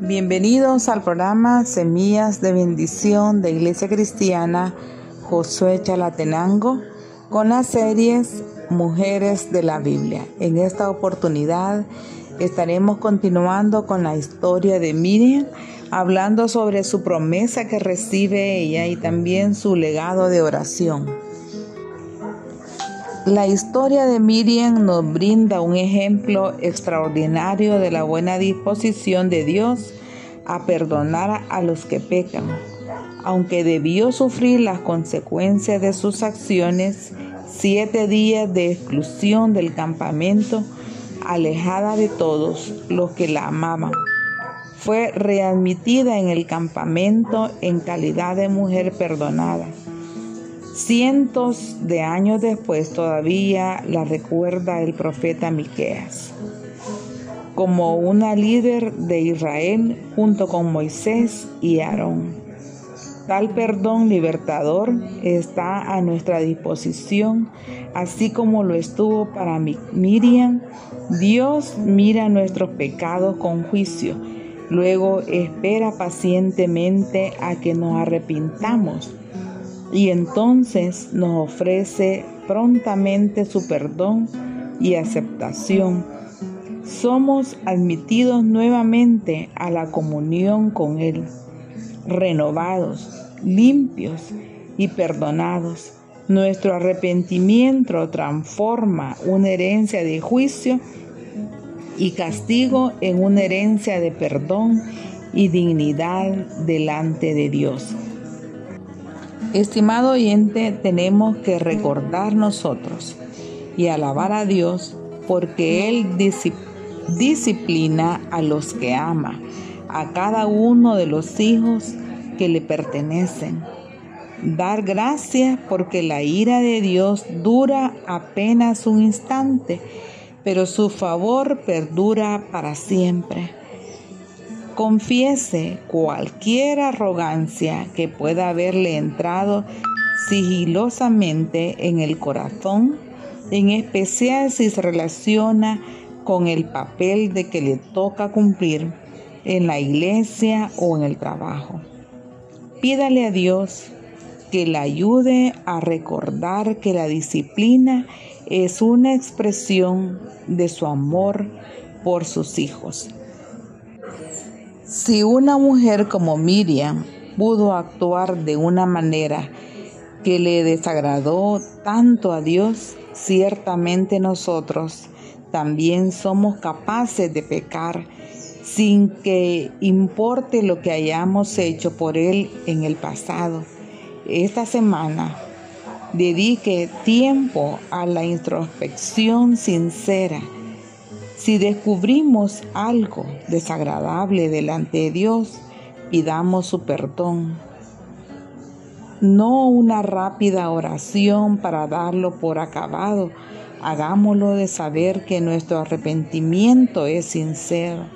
Bienvenidos al programa Semillas de Bendición de Iglesia Cristiana Josué Chalatenango con las series Mujeres de la Biblia. En esta oportunidad estaremos continuando con la historia de Miriam, hablando sobre su promesa que recibe ella y también su legado de oración. La historia de Miriam nos brinda un ejemplo extraordinario de la buena disposición de Dios a perdonar a los que pecan. Aunque debió sufrir las consecuencias de sus acciones, siete días de exclusión del campamento, alejada de todos los que la amaban. Fue readmitida en el campamento en calidad de mujer perdonada. Cientos de años después todavía la recuerda el profeta Miqueas como una líder de Israel junto con Moisés y Aarón. Tal perdón libertador está a nuestra disposición, así como lo estuvo para Miriam. Dios mira nuestros pecados con juicio, luego espera pacientemente a que nos arrepintamos y entonces nos ofrece prontamente su perdón y aceptación somos admitidos nuevamente a la comunión con Él, renovados, limpios y perdonados. Nuestro arrepentimiento transforma una herencia de juicio y castigo en una herencia de perdón y dignidad delante de Dios. Estimado oyente, tenemos que recordar nosotros y alabar a Dios porque Él disciplina a los que ama, a cada uno de los hijos que le pertenecen. Dar gracias porque la ira de Dios dura apenas un instante, pero su favor perdura para siempre. Confiese cualquier arrogancia que pueda haberle entrado sigilosamente en el corazón, en especial si se relaciona con el papel de que le toca cumplir en la iglesia o en el trabajo. Pídale a Dios que le ayude a recordar que la disciplina es una expresión de su amor por sus hijos. Si una mujer como Miriam pudo actuar de una manera que le desagradó tanto a Dios, ciertamente nosotros también somos capaces de pecar sin que importe lo que hayamos hecho por Él en el pasado. Esta semana dedique tiempo a la introspección sincera. Si descubrimos algo desagradable delante de Dios, pidamos su perdón. No una rápida oración para darlo por acabado, Hagámoslo de saber que nuestro arrepentimiento es sincero.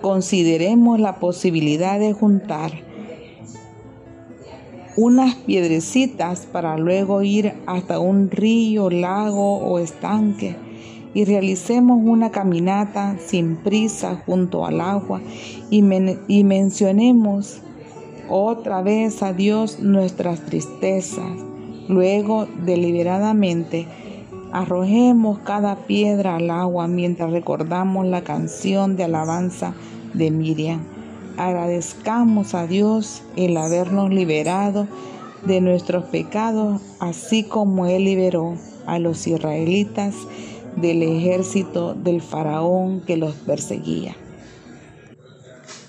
Consideremos la posibilidad de juntar unas piedrecitas para luego ir hasta un río, lago o estanque y realicemos una caminata sin prisa junto al agua y, y mencionemos otra vez a Dios nuestras tristezas. Luego, deliberadamente, Arrojemos cada piedra al agua mientras recordamos la canción de alabanza de Miriam. Agradezcamos a Dios el habernos liberado de nuestros pecados, así como Él liberó a los israelitas del ejército del faraón que los perseguía.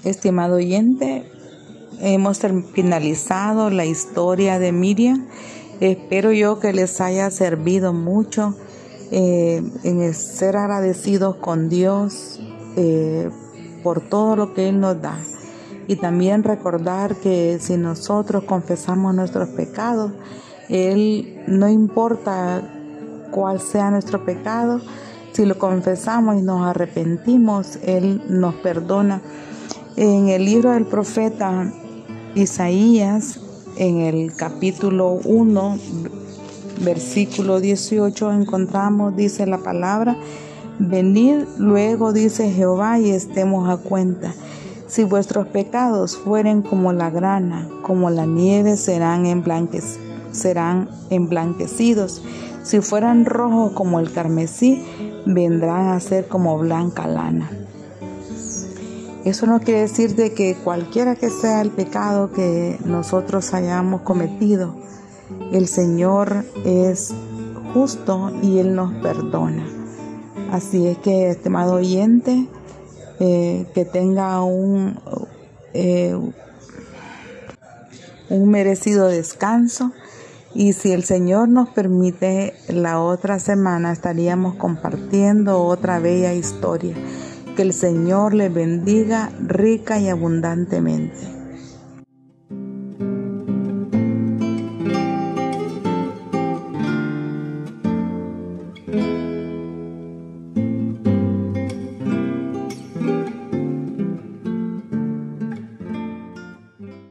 Estimado oyente, hemos finalizado la historia de Miriam Espero yo que les haya servido mucho eh, en ser agradecidos con Dios eh, por todo lo que Él nos da. Y también recordar que si nosotros confesamos nuestros pecados, Él no importa cuál sea nuestro pecado, si lo confesamos y nos arrepentimos, Él nos perdona. En el libro del profeta Isaías, en el capítulo 1, versículo 18, encontramos, dice la palabra, Venid luego, dice Jehová, y estemos a cuenta. Si vuestros pecados fueren como la grana, como la nieve, serán, serán emblanquecidos. Si fueran rojos como el carmesí, vendrán a ser como blanca lana. Eso no quiere decir de que cualquiera que sea el pecado que nosotros hayamos cometido, el Señor es justo y Él nos perdona. Así es que, estimado oyente, eh, que tenga un, eh, un merecido descanso. Y si el Señor nos permite, la otra semana estaríamos compartiendo otra bella historia. Que el Señor le bendiga rica y abundantemente.